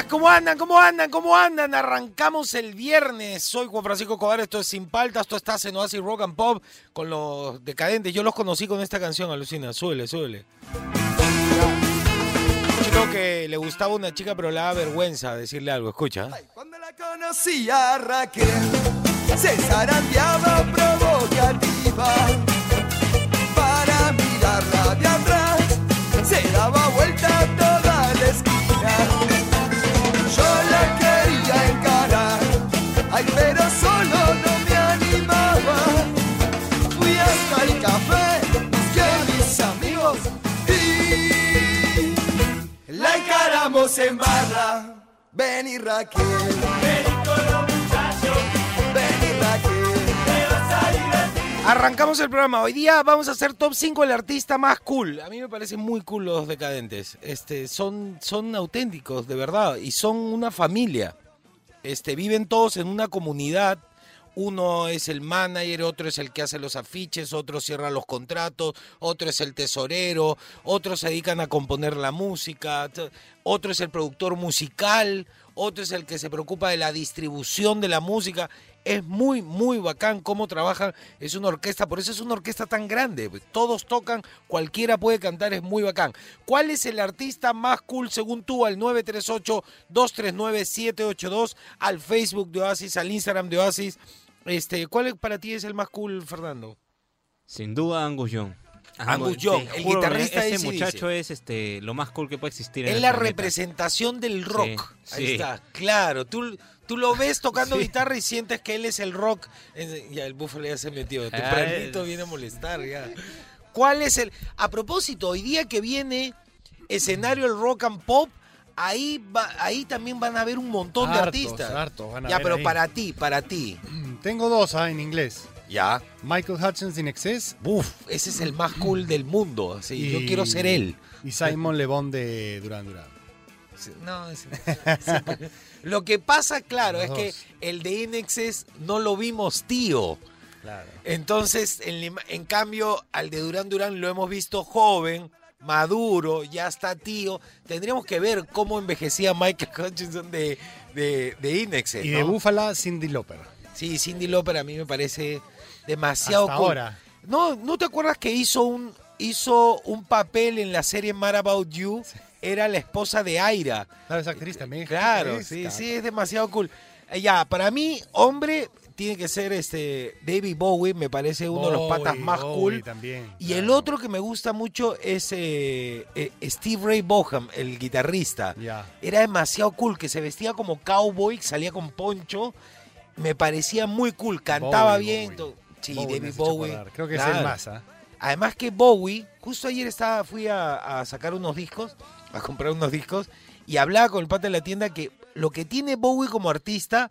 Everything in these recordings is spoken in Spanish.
Días, ¿cómo andan? ¿Cómo andan? ¿Cómo andan? Arrancamos el viernes. Soy Juan Francisco Cobar, esto es Sin Paltas, esto está en Oasis Rock and Pop con los decadentes. Yo los conocí con esta canción, alucina. Súbele, súbele. Chico que le gustaba una chica, pero le daba vergüenza decirle algo. Escucha. Cuando la conocí a Raquel, se zarandeaba provocativa. Para mirarla de atrás, se daba vuelta toda la esquina. Encaramos en barra. Vení Raquel. Vení con los muchachos. Vení Raquel. Te vas a divertir. Arrancamos el programa. Hoy día vamos a hacer top 5 el artista más cool. A mí me parecen muy cool los decadentes. Este, son, son auténticos, de verdad. Y son una familia. Este, viven todos en una comunidad. Uno es el manager, otro es el que hace los afiches, otro cierra los contratos, otro es el tesorero, otros se dedican a componer la música, otro es el productor musical, otro es el que se preocupa de la distribución de la música. Es muy, muy bacán cómo trabajan. Es una orquesta, por eso es una orquesta tan grande. Todos tocan, cualquiera puede cantar, es muy bacán. ¿Cuál es el artista más cool según tú? Al 938-239-782, al Facebook de Oasis, al Instagram de Oasis. Este, ¿Cuál para ti es el más cool, Fernando? Sin duda, Angus Young. Angus Young, el juro, guitarrista Ese muchacho es este, lo más cool que puede existir en Es la planeta. representación del rock. Ahí sí. está, claro. Tú, tú lo ves tocando Sí. guitarra y sientes que él es el rock. Eh, Ya el búfalo ya se metió. Tu Ah, viene a molestar ya. ¿Cuál es el...? A propósito, hoy día que viene escenario el rock and pop, ahí, va- ahí también van a haber un montón de artistas. hartos van a ya, pero ahí. para ti, para ti. Tengo dos ah, en inglés. Ya. Michael Hutchins in Excess Uf, ese es el más cool del mundo. así, Yo quiero ser él. y Simon Le Bon de Duran Duran. No, es- sí. Lo que pasa, claro, Los es que el de Inexes no lo vimos tío. Claro. Entonces, en, en cambio, al de Durán Durán lo hemos visto joven, maduro, ya está tío. Tendríamos que ver cómo envejecía Michael Hutchinson de, de, de Inexes. Y de. Búfala, Cindy Lauper. Sí, Cindy Lauper a mí me parece demasiado Hasta cool. ahora. No, ¿no te acuerdas que hizo un, hizo un papel en la serie Mad About You? Era la esposa de Aira. Claro, esa actriz también. Claro, Es sí, sí, es demasiado cool. Eh, Ya, para mí, hombre, tiene que ser este David Bowie, me parece uno de los patas más Bowie cool. también, Y el otro que me gusta mucho es eh, eh, Steve Ray Vaughan, el guitarrista. Era demasiado cool, que se vestía como cowboy, salía con poncho. Me parecía muy cool, cantaba Bowie, bien. Sí, David Bowie. Creo que es el más, ¿ah? Además que Bowie, justo ayer estaba, fui a, a sacar unos discos, a comprar unos discos, y hablaba con el pata de la tienda que lo que tiene Bowie como artista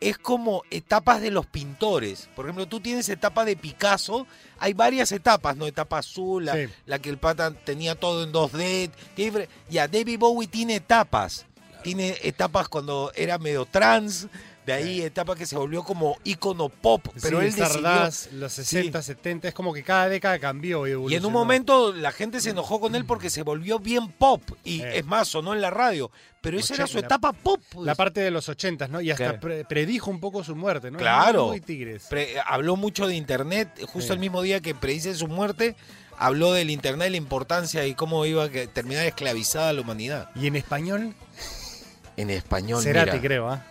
es como etapas de los pintores. Por ejemplo, tú tienes etapa de Picasso, hay varias etapas, ¿no? Etapa azul, la, Sí. la que el pata tenía todo en 2D. tiene fre- Ya, David Bowie tiene etapas. Tiene etapas cuando era medio trans, de ahí etapa que se volvió como ícono pop, pero Sí, él decidió... Stardust, los 60, 70, es como que cada década cambió y Y en un momento la gente se enojó con él porque se volvió bien pop. Y Eh. es más, sonó en la radio. Pero esa era su etapa pop. pues. La parte de los 80, ¿no? Y hasta Claro. pre- predijo un poco su muerte, ¿no? Claro. Muy tigres. Pre- habló mucho de internet. Justo Sí. el mismo día que predice su muerte, habló del internet, la importancia y cómo iba a terminar esclavizada la humanidad. Y en español, En español, Cerati, mira. creo, ¿ah?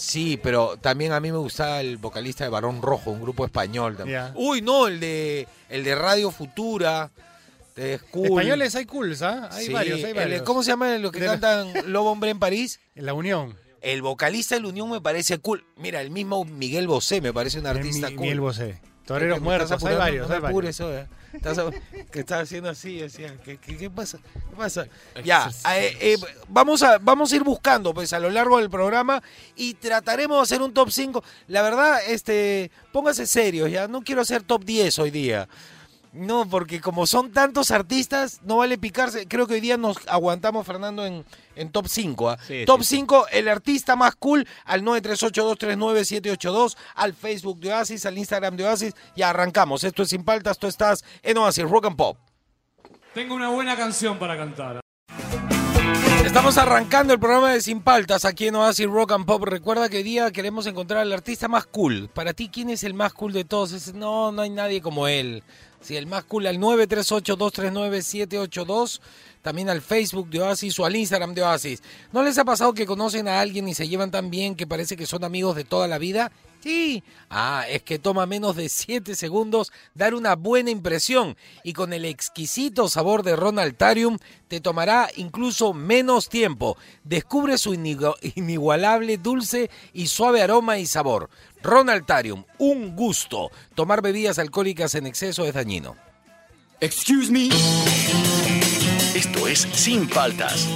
Sí, pero también a mí me gustaba el vocalista de Barón Rojo, un grupo español también. Uy, no, el de el de Radio Futura. de Cool. Españoles hay cools, ¿ah? Hay Sí, varios, hay el- varios. ¿Cómo se llama los que De la- cantan Lobo Hombre en París? En la Unión. El vocalista de la Unión me parece cool. Mira, el mismo Miguel Bosé me parece un artista Mi- cool. Miguel Bosé. Toreros ¿Te- te muertos, hay varios, hay varios. apures, oye. Estás, que estás haciendo así, decía. ¿Qué, qué, qué pasa? ¿Qué pasa? Ya, eh, eh, vamos, a, vamos a ir buscando pues a lo largo del programa y trataremos de hacer un top 5. La verdad, este, póngase serios, ya. No quiero hacer top 10 hoy día. No, porque como son tantos artistas, no vale picarse. Creo que hoy día nos aguantamos, Fernando, en, en top 5. ¿ah? Sí, top sí, sí. 5, el artista más cool, al 938239782, al Facebook de Oasis, al Instagram de Oasis. Y arrancamos. Esto es Sin Paltas, tú estás en Oasis Rock and Pop. Tengo una buena canción para cantar. Estamos arrancando el programa de Sin Paltas aquí en Oasis Rock and Pop. Recuerda que hoy día queremos encontrar al artista más cool. Para ti, ¿quién es el más cool de todos? Es- no, no hay nadie como él. Sí, el más al 938-239-782. También al Facebook de Oasis o al Instagram de Oasis. ¿No les ha pasado que conocen a alguien y se llevan tan bien que parece que son amigos de toda la vida? Sí. Ah, es que toma menos de 7 segundos dar una buena impresión y con el exquisito sabor de Ronaltarium te tomará incluso menos tiempo. Descubre su inigualable dulce y suave aroma y sabor. Ronaltarium, un gusto. Tomar bebidas alcohólicas en exceso es dañino. Excuse me. Esto es Sin Paltas.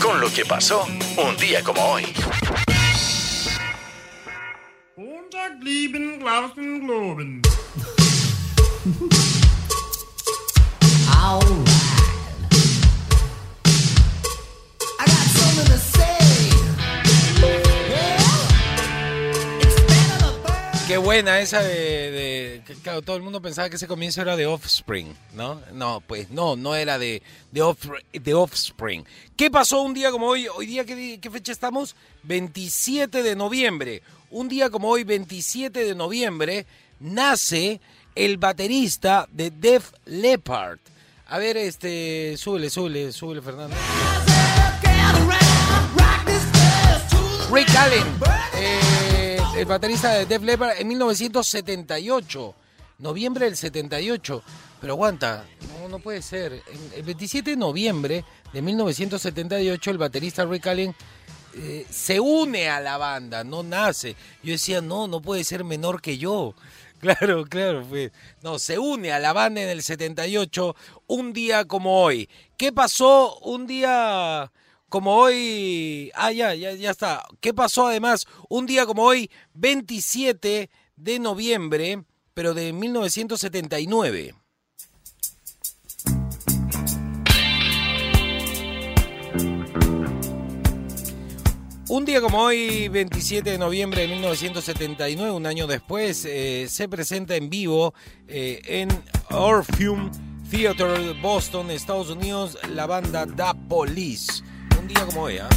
Con lo que pasó un día como hoy. Buena esa de, de- que, claro, todo el mundo pensaba que ese comienzo era de Offspring, ¿no? No, pues no, no era de, de, Off- de Offspring. ¿Qué pasó un día como hoy? Hoy día, ¿qué, di- qué fecha estamos? 27 de noviembre. Un día como hoy, 27 de noviembre, nace el baterista de Def Leppard. A ver, este, súbele, súbele, súbele, Fernando. Rick Allen, eh, el baterista de Def Leppard en 1978, noviembre del 78. Pero aguanta, no, no puede ser. El 27 de noviembre de 1978, el baterista Rick Allen eh, se une a la banda, no nace. Yo decía, no, no puede ser menor que yo. Claro, claro, pues. No, se une a la banda en el 78, un día como hoy. ¿Qué pasó un día como hoy? Ah, ya, ya, ya está. ¿Qué pasó además un día como hoy, 27 de noviembre, pero de 1979? Un día como hoy, 27 de noviembre de 1979, un año después, eh, se presenta en vivo eh, en Orpheum Theater Boston, Estados Unidos, la banda Da Police. Un día como hoy, ¿ah?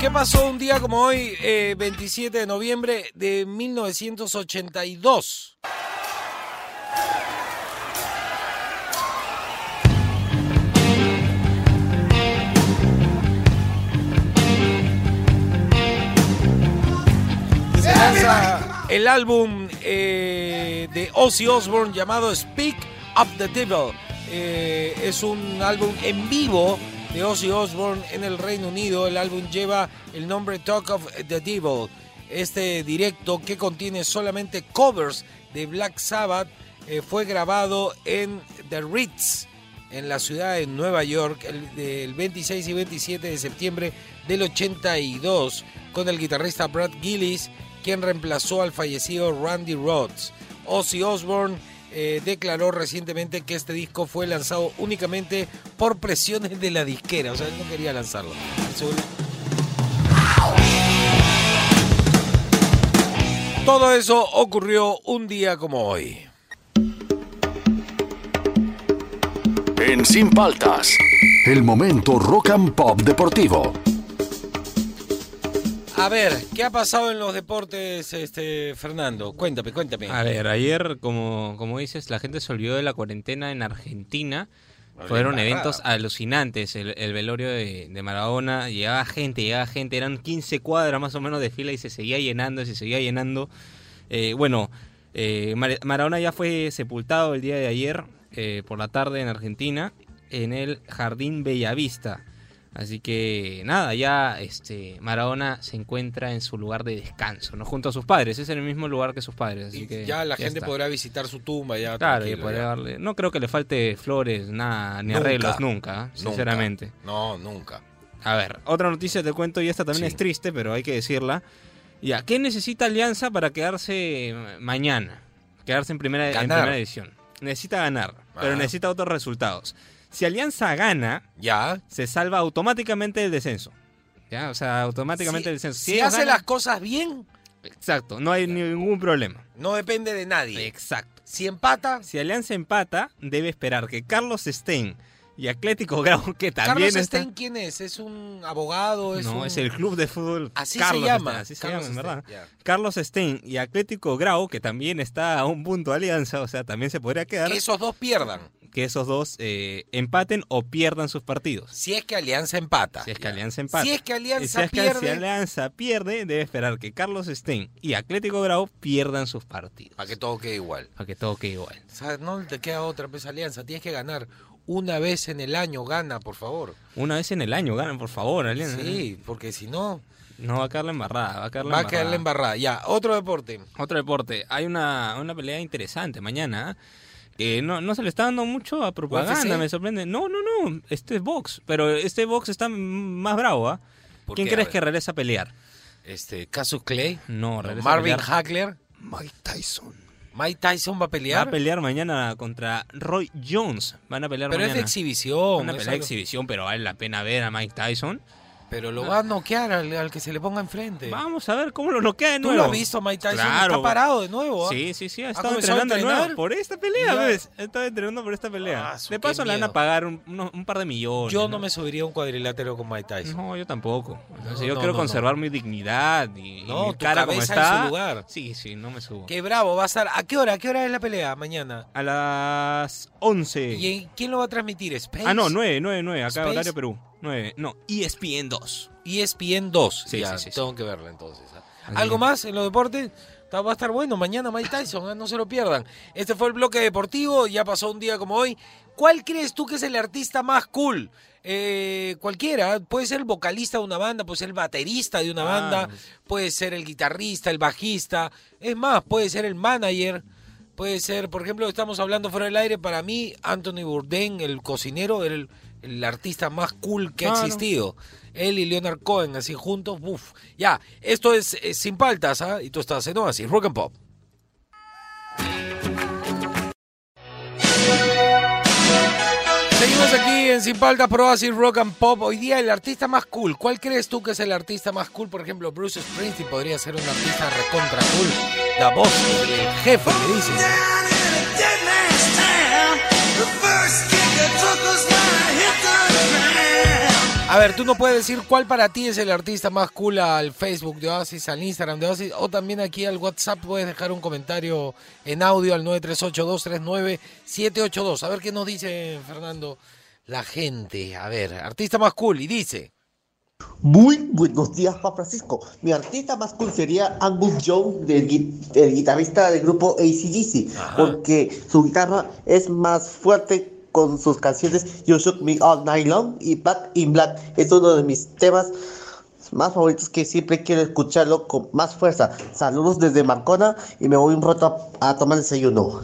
¿Qué pasó un día como hoy, eh, 27 de noviembre de 1982? El álbum eh, de Ozzy Osbourne llamado Speak Up the Devil. Eh, es un álbum en vivo de Ozzy Osbourne en el Reino Unido. El álbum lleva el nombre Talk of the Devil. Este directo que contiene solamente covers de Black Sabbath eh, fue grabado en The Ritz, en la ciudad de Nueva York, el, del 26 y 27 de septiembre del 82, con el guitarrista Brad Gillis, quien reemplazó al fallecido Randy Rhodes. Ozzy Osbourne eh, declaró recientemente que este disco fue lanzado únicamente por presiones de la disquera, o sea, él no quería lanzarlo. Todo eso ocurrió un día como hoy. En Sin Paltas. El momento rock and pop deportivo. A ver, ¿qué ha pasado en los deportes, este Fernando? Cuéntame, cuéntame. A ver, ayer, como, como dices, la gente se olvidó de la cuarentena en Argentina. Fueron eventos alucinantes. El, el velorio de, de Maradona, llegaba gente, llegaba gente. Eran 15 cuadras más o menos de fila y se seguía llenando, se seguía llenando. Eh, bueno, eh, Mar- Maradona ya fue sepultado el día de ayer. eh, por la tarde en Argentina en el Jardín Bellavista. Así que nada, ya este Maradona se encuentra en su lugar de descanso, no junto a sus padres, es en el mismo lugar que sus padres, así Y que ya la gente está. podrá visitar su tumba ya. Claro, y ya. darle- no creo que le falte flores, nada, ni Nunca. arreglos nunca, ¿eh? Nunca. sinceramente. No, nunca. A ver, otra noticia te cuento y esta también Sí. es triste, pero hay que decirla. Ya, ¿qué necesita Alianza para quedarse mañana? Quedarse en primera, en Ganar. primera edición. Necesita ganar, pero Ah. necesita otros resultados. Si Alianza gana, Ya. se salva automáticamente el descenso. ¿Ya? O sea, automáticamente Si- el descenso. Si, ellos hace ganan- las cosas bien, Exacto, no hay ningún problema. no depende de nadie. Exacto. Si empata, Si Alianza empata, debe esperar que Carlos Stein y Atlético Grau, que también Carlos está... Stein, ¿quién es? ¿Es un abogado? Es no, un- es el club de fútbol. Así Carlos se llama. Stein, así se Carlos llama, en Stein, verdad. ya. Carlos Stein y Atlético Grau, que también está a un punto de alianza, o sea, también se podría quedar Que esos dos pierdan. Que esos dos eh, empaten o pierdan sus partidos. Si es que Alianza empata. Si es que. Alianza empata. Si es que Alianza si es que pierde, si Alianza pierde, debe esperar que Carlos Stein y Atlético Grau pierdan sus partidos. para que todo quede igual. Para que todo quede igual. O sea, no te queda otra vez Alianza. Tienes que ganar una vez en el año. Gana, por favor. Una vez en el año, ganan, por favor, Alianza. Sí, porque si no, No va a caer la embarrada, va a caer la va a embarrada. quedar la embarrada. Ya, otro deporte. Otro deporte. Hay una, una pelea interesante mañana. ¿eh? Que no, no se le está dando mucho a propaganda, ¿UFC? me sorprende. No, no, no. Este es box. Pero este box está más bravo, ¿ah? ¿Por ¿Quién qué? A crees que regresa a pelear? Este, Casus Clay. No, regresa Marvin a pelear. Hagler. Mike Tyson. Mike Tyson va a Va pelear. a pelear mañana contra Roy Jones. Van a pelear pero es mañana. de exhibición. Una es pelea de algo- exhibición, pero vale la pena ver a Mike Tyson. Pero lo va a noquear al, al que se le ponga enfrente. Vamos a ver cómo lo noquea de ¿Tú nuevo. lo has visto, Mike Tyson? Claro. Está parado de nuevo. ¿ah? Sí, sí, sí, ha ¿Ha estado entrenando de nuevo por esta pelea, Ya. ¿ves? Ha estado entrenando por esta pelea. Ah, su, de paso le van a pagar un, un par de millones. Yo no me subiría a un cuadrilátero con Mike Tyson. No, yo tampoco. Entonces, No, yo no, quiero conservar mi dignidad y, mi tu cara como está. en su lugar. Sí, sí, no me subo. Qué bravo, va a estar. ¿A qué hora? ¿A qué hora es la pelea? Mañana. A las 11. ¿Y en- quién lo va a transmitir? ¿Space? Ah, no, 9, 9, 9. Acá Space. horario Perú. 9. No, ESPN 2. ESPN 2. Sí, ya, sí, sí, tengo que verla entonces. ¿ah? ¿Algo más en los deportes? Va a estar bueno. Mañana Mike Tyson, ¿ah? no se lo pierdan. Este fue el bloque deportivo. Ya pasó un día como hoy. ¿Cuál crees tú que es el artista más cool? Eh, cualquiera, puede ser el vocalista de una banda, puede ser el baterista de una Ah. banda, puede ser el guitarrista, el bajista, es más, puede ser el manager, puede ser, por ejemplo, estamos hablando fuera del aire, para mí Anthony Bourdain, el cocinero, era el, el artista más cool que ha existido. Él y Leonard Cohen, así juntos, buf. Ya, esto es, Sin Paltas, ¿ah? Y tú estás en Oasis, Rock and Pop. Seguimos aquí en Sin Paltas por Oasis Rock and Pop. Hoy día el artista más cool. ¿Cuál crees tú que es el artista más cool? Por ejemplo, Bruce Springsteen podría ser un artista recontra cool. La voz, el jefe, me dice. A ver, tú no puedes decir cuál para ti es el artista más cool al Facebook de Oasis, al Instagram de Oasis, o también aquí al WhatsApp puedes dejar un comentario en audio al 938-239-782. A ver qué nos dice Fernando la gente. A ver, artista más cool, y dice. Muy buenos días, Juan Francisco. Mi artista más cool sería Angus Young, del, el guitarrista del grupo ACDC, porque su guitarra es más fuerte con sus canciones You Shook Me All Night Long y Back in Black. Es uno de mis temas más favoritos que siempre quiero escucharlo con más fuerza. Saludos desde Marcona y me voy un rato a, a tomar desayuno.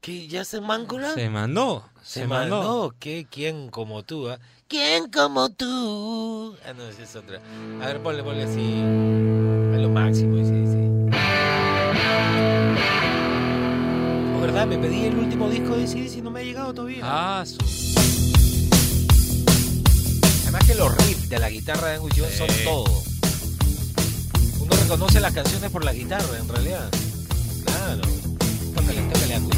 ¿Qué? ¿Ya se mancula? Se mandó. Se, Se mandó. mandó. ¿Qué? ¿Quién como tú? ah? ¿Quién como tú? Ah, no, esa es otra. A ver, ponle, ponle así. A lo máximo, dice, dice. ¿Verdad? Me pedí el último disco de CD y no me ha llegado todavía. Ah, su- Además que los riffs de la guitarra de Angus Young son todo. Uno reconoce las canciones por la guitarra, en realidad. Claro. Tócale, tócale, Angus.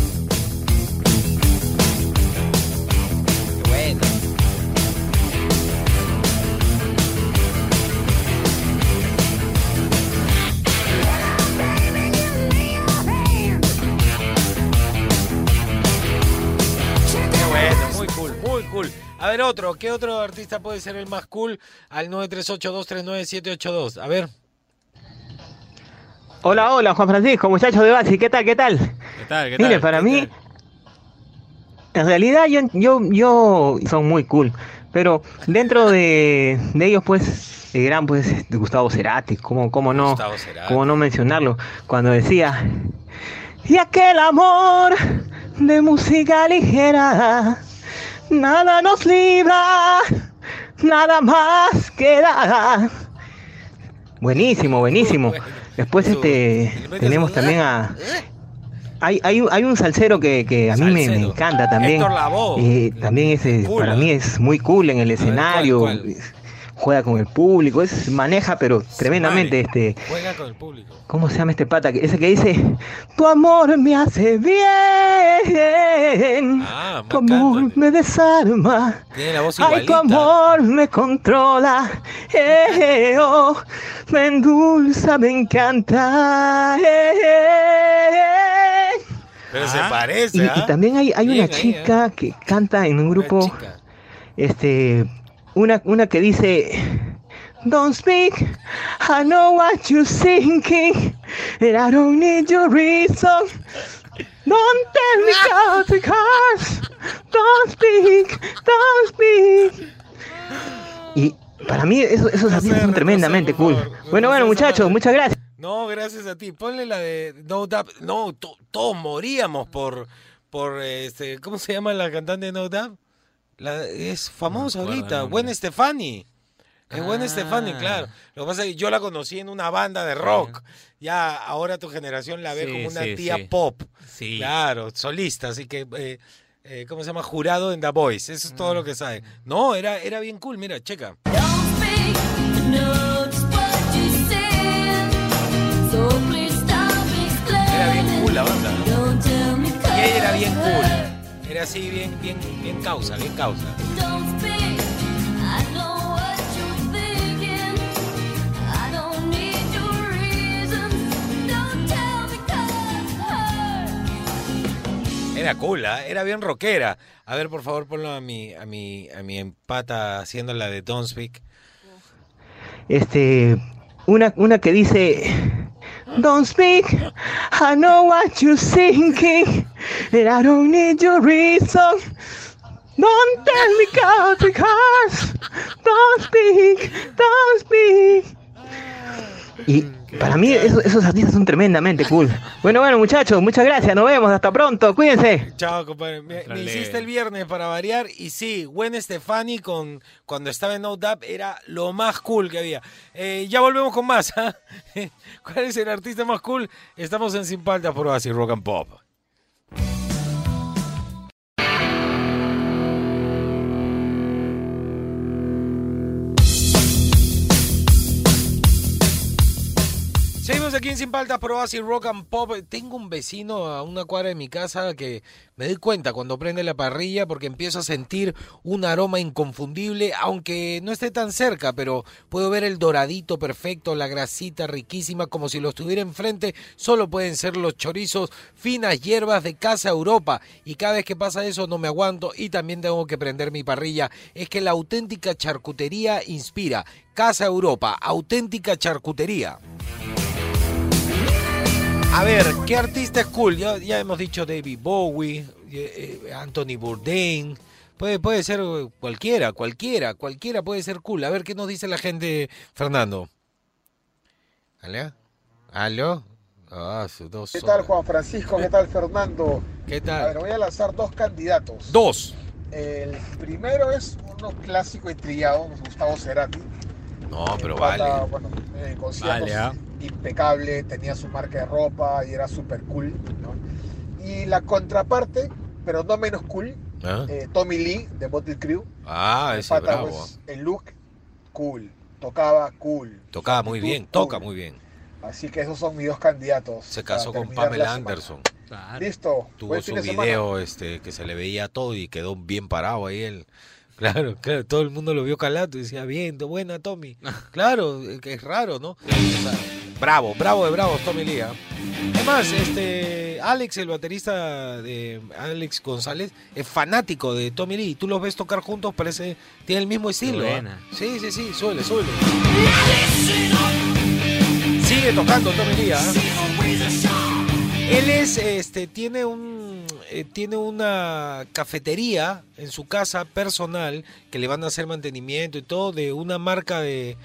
Ver, otro, ¿qué otro artista puede ser el más cool? Al 938-239-782. A ver. Hola, hola, Juan Francisco, muchachos de Basi, ¿qué tal, qué tal? ¿Qué tal? ¿Qué Mire, para ¿Qué mí, tal? En realidad yo, yo, yo son muy cool, pero dentro de, de ellos pues el gran pues Gustavo Cerati, ¿cómo, cómo no, Gustavo Cerati. cómo no mencionarlo? Cuando decía, y aquel amor de música ligera, nada nos libra, nada más queda. Buenísimo, buenísimo. Después este tenemos también a hay, hay, un- hay un salsero que, que a mí me, encanta también. Eh, también es, eh, para ¿eh? mí es muy cool en el escenario. cuál, cuál? Juega con el público, es, maneja pero tremendamente madre. este. Juega con el público. ¿Cómo se llama este pata? Ese que dice, tu amor me hace bien, Ah, tu amor Anthony. me desarma, Tiene la voz ay, tu amor me controla, eh, oh, me endulza, me encanta. eh, eh. Pero se Ah. parece, Y, y ¿ah? también hay, hay Bien una ahí, chica que canta en un grupo, este, una, una que dice, Don't speak, I know what you're thinking, and I don't need your reason. Don't tell me how to curse, don't speak, don't speak. Y para mí eso- esos sé, son tremendamente cool. Bueno, No bueno muchachos, muchas gracias. No, gracias a ti. Ponle la de No Doubt. No, to- todos moríamos por, por este, ¿cómo se llama la cantante de No Doubt? La, es famosa el ahorita. Gwen Stefani. Es Gwen Ah. Stefani, claro. Lo que pasa es que yo la conocí en una banda de rock. Ya ahora tu generación la ve Sí, como una sí, tía sí. pop. Sí. Claro, solista, así que eh, eh, ¿cómo se llama? Jurado en The Voice. Eso es todo lo que sabe. No, era, era bien cool, mira, checa. Era bien cool la banda. ¿no? Y ella era bien cool. Así, bien, bien, bien causa, bien causa. Era cool, ¿ah? era bien rockera. A ver, por favor, ponlo a mi, a mi, a mi empata haciendo la de Don't Speak. este una, una que dice Don't speak, I know what you're thinking, and I don't need your reason. Don't tell me curse. Don't speak, don't speak. Y para mí esos, esos artistas son tremendamente cool. Bueno, bueno muchachos, muchas gracias, nos vemos, hasta pronto, cuídense. Chao, compadre. Me, hiciste el viernes para variar. Y sí, Gwen Stefani con, cuando estaba en No Doubt era lo más cool que había. Eh, ya volvemos con más. ¿ah? ¿Cuál es el artista más cool? Estamos en Sin Paltas por Oasis Rock and Pop. Aquí en Sin Paltas por Oasis Rock and Pop. Tengo un vecino a una cuadra de mi casa que me doy cuenta cuando prende la parrilla porque empiezo a sentir un aroma inconfundible, aunque no esté tan cerca, pero puedo ver el doradito perfecto, la grasita riquísima, como si lo estuviera enfrente. Solo pueden ser los chorizos, finas hierbas de Casa Europa. Y cada vez que pasa eso no me aguanto y también tengo que prender mi parrilla. Es que la auténtica charcutería inspira. Casa Europa, auténtica charcutería. A ver, ¿qué artista es cool? Ya, ya hemos dicho David Bowie, eh, eh, Anthony Bourdain. Puede, puede ser cualquiera, cualquiera, cualquiera puede ser cool. A ver, ¿qué nos dice la gente, Fernando? ¿Aló? ¿Aló? Ah, dos ¿Qué tal. Juan Francisco? ¿Qué tal Fernando? ¿Qué A ver, tal? voy a lanzar dos candidatos. Dos. El primero es uno clásico y trillado, Gustavo Cerati. No, pero El pata, vale. Bueno, conciertos Vale, ah. impecable, tenía su marca de ropa y era súper cool. ¿no? Y la contraparte, pero no menos cool, ¿Ah? eh, Tommy Lee de Motley Crue. Ah, El ese pata, bravo. pues, el look, cool. Tocaba cool. Tocaba muy bien, toca cool. muy bien. Así que esos son mis dos candidatos. Se casó con Pamela. Anderson. Claro. Listo. Tuvo su semana. video este, que se le veía todo y quedó bien parado ahí él. Claro, claro, todo el mundo lo vio calato y decía, bien, buena Tommy. Claro, eh, que es raro, ¿no? Bravo, bravo de bravos Tommy Lee. ¿ah? Además, este, Alex, el baterista de Alex González, es fanático de Tommy Lee. Tú los ves tocar juntos, parece, tiene el mismo estilo. ¿ah? buena. Sí, sí, sí, suele, suele. Sigue tocando Tommy Lee. ¿ah? Él es, este, tiene un, eh, tiene una cafetería en su casa personal que le van a hacer mantenimiento y todo de una marca de,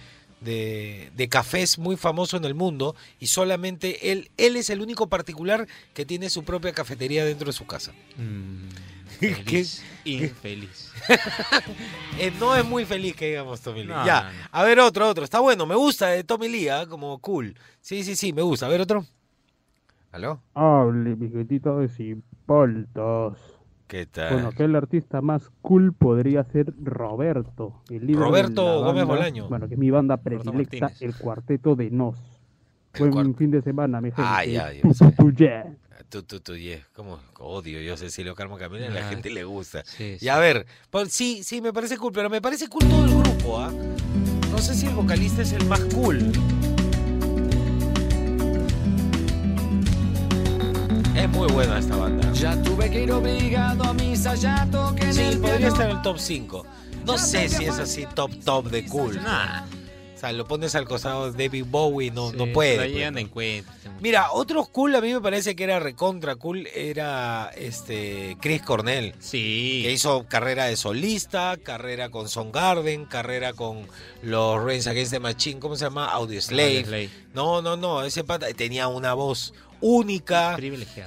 de, de cafés muy famoso en el mundo y solamente él, él es el único particular que tiene su propia cafetería dentro de su casa. Mm, ¿Qué? feliz, infeliz. Eh, no es muy feliz que digamos Tommy Lee. No, ya, no, no. a ver otro, otro. Está bueno, me gusta de Tommy Lee, ¿ah? como cool. Sí, sí, sí, me gusta. A ver otro. ¿Aló? Hable, mi gentito de sin poltos. ¿Qué tal? Bueno, que el artista más cool podría ser Roberto. El líder de Roberto la Gómez banda- Bolaño. Bueno, que es mi banda predilecta, el Cuarteto de Nos. Buen fin de semana, mi gente. Ah, ya, ya. Tú, tú, tú, yeah. Como odio yo Cecilio Carmo Camila, a la Ah, gente le gusta. sí, Y a ver, pues, sí, sí, me parece cool, pero me parece cool todo el grupo, ¿ah? No sé si el vocalista es el más cool. Es muy buena esta banda. Ya tuve que ir obligado a misa, ya toqué Sí, el podría piano. estar en el top 5. No sé si es así top top de cool. Nah. O sea, lo pones al costado de David Bowie, no, Sí, no puede. pues. Mira, otro cool a mí me parece que era recontra cool era este Chris Cornell. Sí. Que hizo carrera de solista, carrera con Soundgarden, carrera con los Reigns Against the Machine, ¿cómo se llama? Audioslave. Audioslave. No, no, no, ese pata tenía una voz única,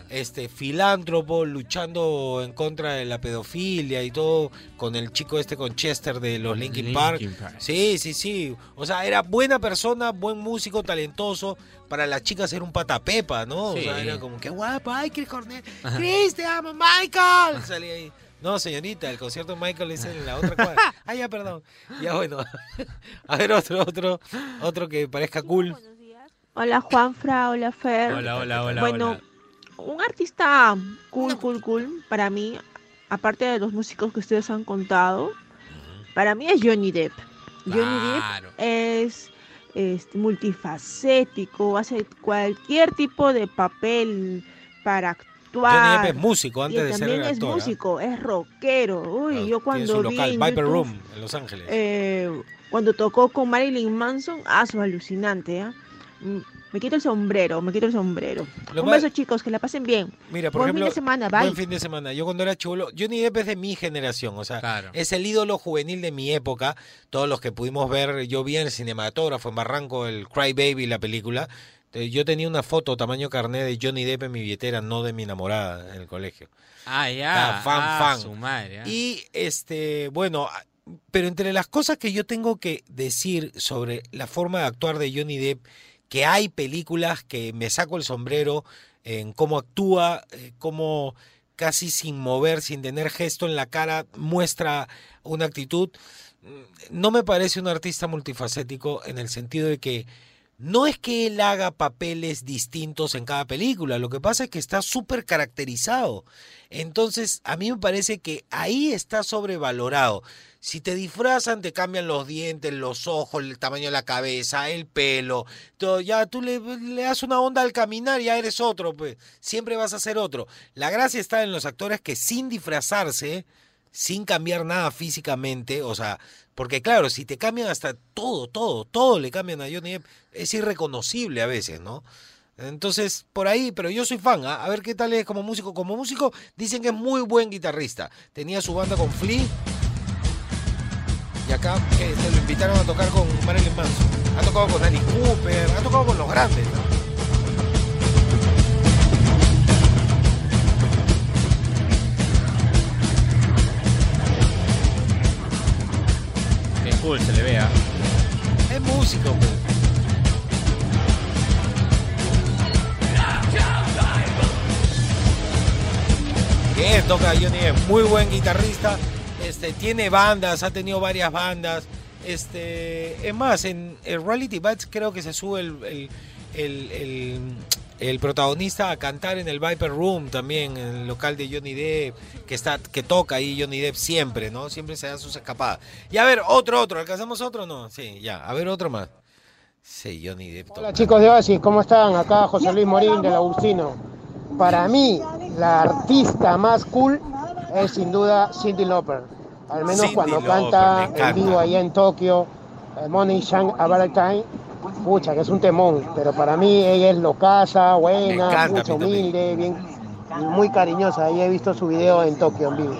este filántropo, luchando en contra de la pedofilia y todo, con el chico este con Chester de los Linkin, Linkin Park. Park. Sí, sí, sí. O sea, era buena persona, buen músico, talentoso. Para las chicas era un patapepa, ¿no? Sí. O sea, era como, qué guapo, ay, Chris Cornell. Chris, te amo, Michael. Salía ahí. No, señorita, el concierto de Michael es en la otra cuadra. Ah, ya, perdón. Ya, bueno. A ver, otro, otro, otro que parezca cool. Hola Juanfra, hola Fer. Hola, hola, hola, Bueno, hola. un artista cool, cool, cool para mí, aparte de los músicos que ustedes han contado, para mí es Johnny Depp. Johnny Claro. Depp es este, multifacético, hace cualquier tipo de papel para actuar. Johnny Depp es músico antes y de ser también es actor, ¿ah? músico, es rockero. Uy, yo Tiene cuando su vi local, en Viper YouTube, Room, en Los Ángeles. eh, cuando tocó con Marilyn Manson, ah, su alucinante, ¿ah? Mm, Me quito el sombrero, me quito el sombrero. Lo Un más- beso, chicos, que la pasen bien. Mira, por Buen ejemplo, fin de semana, bye. buen fin de semana. Yo cuando era chulo, Johnny Depp es de mi generación, o sea, es el ídolo juvenil de mi época. Todos los que pudimos ver, yo vi en el cinematógrafo en Barranco el Cry Baby, la película. Yo tenía una foto tamaño carnet de Johnny Depp en mi billetera, no de mi enamorada en el colegio. Ah, ya. Ah, fan, ah, fan. Su madre. ah. Y este, bueno, pero entre las cosas que yo tengo que decir sobre la forma de actuar de Johnny Depp, que hay películas que me saco el sombrero en cómo actúa, eh, cómo casi sin mover, sin tener gesto en la cara, muestra una actitud. Mm, No me parece un artista multifacético en el sentido de que no es que él haga papeles distintos en cada película, lo que pasa es que está súper caracterizado. Entonces, a mí me parece que ahí está sobrevalorado. Si te disfrazan, te cambian los dientes, los ojos, el tamaño de la cabeza, el pelo, todo. Ya tú le, le das una onda al caminar, ya eres otro, pues. Siempre vas a ser otro. La gracia está en los actores que sin disfrazarse, sin cambiar nada físicamente, o sea, porque claro, si te cambian hasta todo, todo, todo le cambian a Johnny Depp, es irreconocible a veces, ¿no? Entonces, por ahí, pero yo soy fan, ¿ah? a ver qué tal es como músico. Como músico, dicen que es muy buen guitarrista. Tenía su banda con Flea. Y acá que se lo invitaron a tocar con Marilyn Manson. Ha tocado con Alice Cooper, ha tocado con los grandes, ¿no? Qué cool se le vea. Es músico, pues. Que toca Johnny Depp, muy buen guitarrista. Este, tiene bandas, ha tenido varias bandas. Este, es más, en Reality Bites creo que se sube el, el, el- protagonista a cantar en el Viper Room también, en el local de Johnny Depp, que está, que toca ahí Johnny Depp siempre, ¿no? Siempre se dan sus escapadas. Y a ver, otro, otro, ¿alcanzamos otro no? Sí, ya, a ver otro más. Sí, Johnny Depp. Hola chicos de Oasis, ¿cómo están? Acá José Luis Morín del Agustino. Para mí, la artista más cool es sin duda Cindy Lauper. Al menos cuando Lauper, canta en vivo allá en Tokio, eh, Money Shang a Valentine, pucha, que es un temón, pero para mí ella es locaza, buena, encanta, mucho humilde, bien, muy cariñosa. Ahí he visto su video en Tokio en vivo.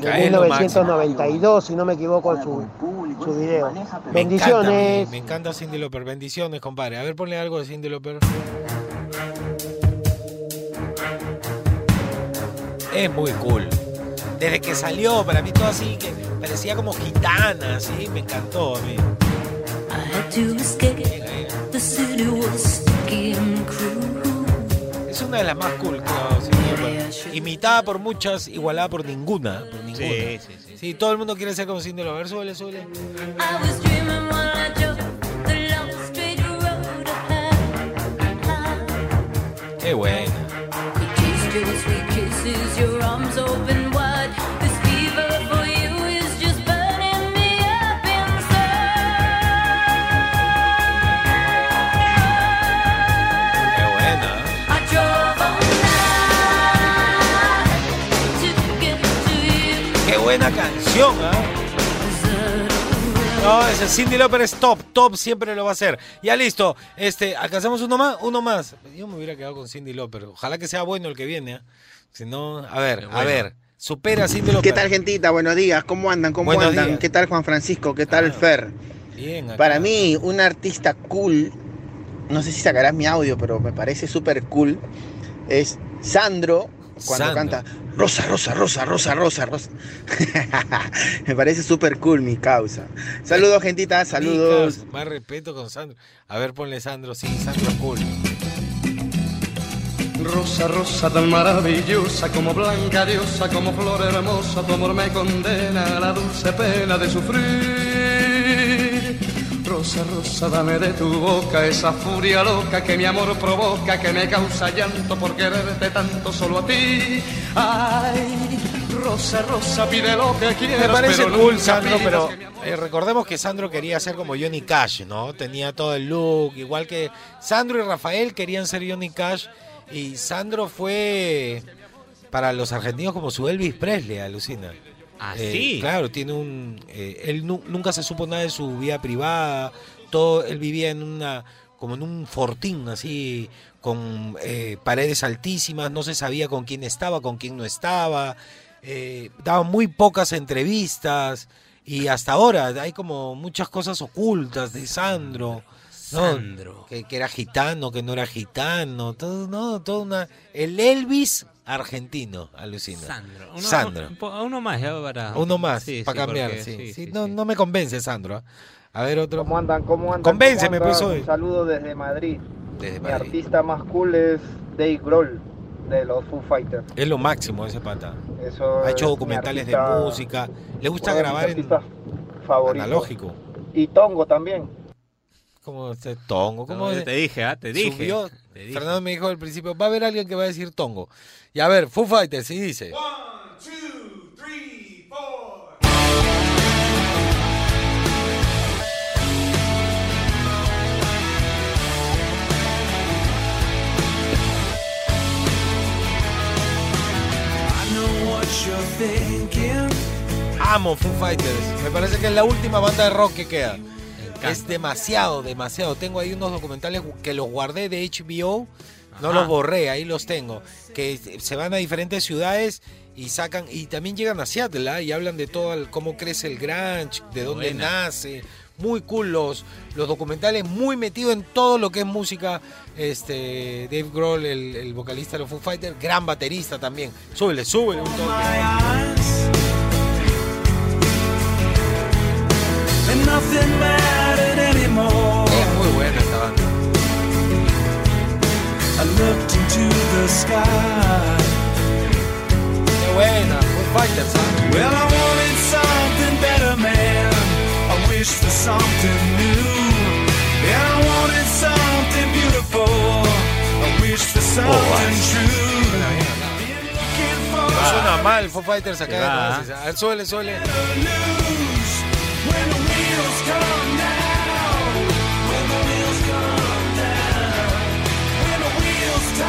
De es lo 1992, si no me equivoco, su, su video. Me encanta, Bendiciones. me, me encanta Cindy Lauper. Bendiciones, compadre. A ver, ponle algo de Cindy Lauper. Es muy cool. Desde que salió, para mí todo así, que parecía como gitana, así, me encantó a mí. Es una de las más cool, creo. Imitada por muchas, igualada por ninguna. Por ninguna. Sí, sí, sí. Sí, todo el mundo quiere ser como Cindy. A ver, súbele, súbele. Qué buena. Canción, ¿ah? No, ese Cindy Lauper es top, top siempre lo va a hacer. Ya listo, este, alcanzamos uno más, uno más. Yo me hubiera quedado con Cindy Lauper. Ojalá que sea bueno el que viene, ¿ah? Si no, a ver, a ver, supera a Cindy Lauper. ¿Qué tal, gentita? Buenos días. ¿Cómo andan? ¿Cómo Buenos andan? días. ¿Qué tal, Juan Francisco? ¿Qué tal, Fer? Bien, acá. Para mí, un artista cool, no sé si sacarás mi audio, pero me parece súper cool, es Sandro, cuando Sandro. canta Rosa, Rosa, Rosa, Rosa, Rosa, Rosa. me parece súper cool mi causa. Saludos, gentita, saludos. Micas, Más respeto con Sandro. A ver, ponle Sandro, sí, Sandro es cool. Rosa, rosa tan maravillosa, como blanca diosa, como flor hermosa, tu amor me condena a la dulce pena de sufrir. Rosa, rosa, dame de tu boca esa furia loca que mi amor provoca, que me causa llanto por quererte tanto solo a ti. Ay, rosa, rosa, pide lo que quieras. Me parece pero cool Sandro, pero eh, recordemos que Sandro quería ser como Johnny Cash, ¿no? Tenía todo el look, igual que Sandro y Rafael querían ser Johnny Cash y Sandro fue para los argentinos como su Elvis Presley, alucina. ¿Ah, Eh? Claro, tiene un. eh, él nu- nunca se supo nada de su vida privada. Todo, él vivía en una. como en un fortín, así, con eh, paredes altísimas, no se sabía con quién estaba, con quién no estaba. daba muy pocas entrevistas. Y hasta ahora hay como muchas cosas ocultas de Sandro. ¿No? Sandro. Que, que era gitano, que no era gitano. Todo, no, todo una. El Elvis argentino, alucina. Sandro. Uno, Sandro. Uno más, ya para. Uno más, Sí, para sí, cambiar, porque- sí. sí, sí, sí, no, no me convence, Sandro. ¿ah? A ver, otro. ¿Cómo andan? ¿Cómo andan? Convénceme, pues, hoy. Un saludo desde Madrid. Desde Mi Madrid. artista más cool es Dave Grohl, de los Foo Fighters. Es lo máximo ese pata. Eso Ha hecho es documentales de música. Le gusta grabar en favoritos. analógico. Y Tongo también. Como este tongo. ¿Cómo No, te dije, ah, te dije. Subió- Te dije. Fernando me dijo al principio, va a haber alguien que va a decir tongo. Y a ver, Foo Fighters, sí dice. Amo Foo Fighters. Me parece que es la última banda de rock que queda. Es demasiado, demasiado. Tengo ahí unos documentales que los guardé de HBO. No los borré, ahí los tengo. Que se van a diferentes ciudades y sacan. Y también llegan a Seattle ¿ah? y hablan de todo el- cómo crece el grunge, de dónde Buena. nace. Muy cool los, los documentales, muy metido en todo lo que es música. Este Dave Grohl, el, el vocalista de los Foo Fighters, gran baterista también. Súbele, súbele un toque. Nothing mattered looked into the sky. Qué buena. ¿ah? Well, I wanted something better, man. I wished for something new. And I wanted something beautiful. I wished for something true. Been looking for No suena mal Foo Fighters acá. va. ¿no? A ver, suele, suele.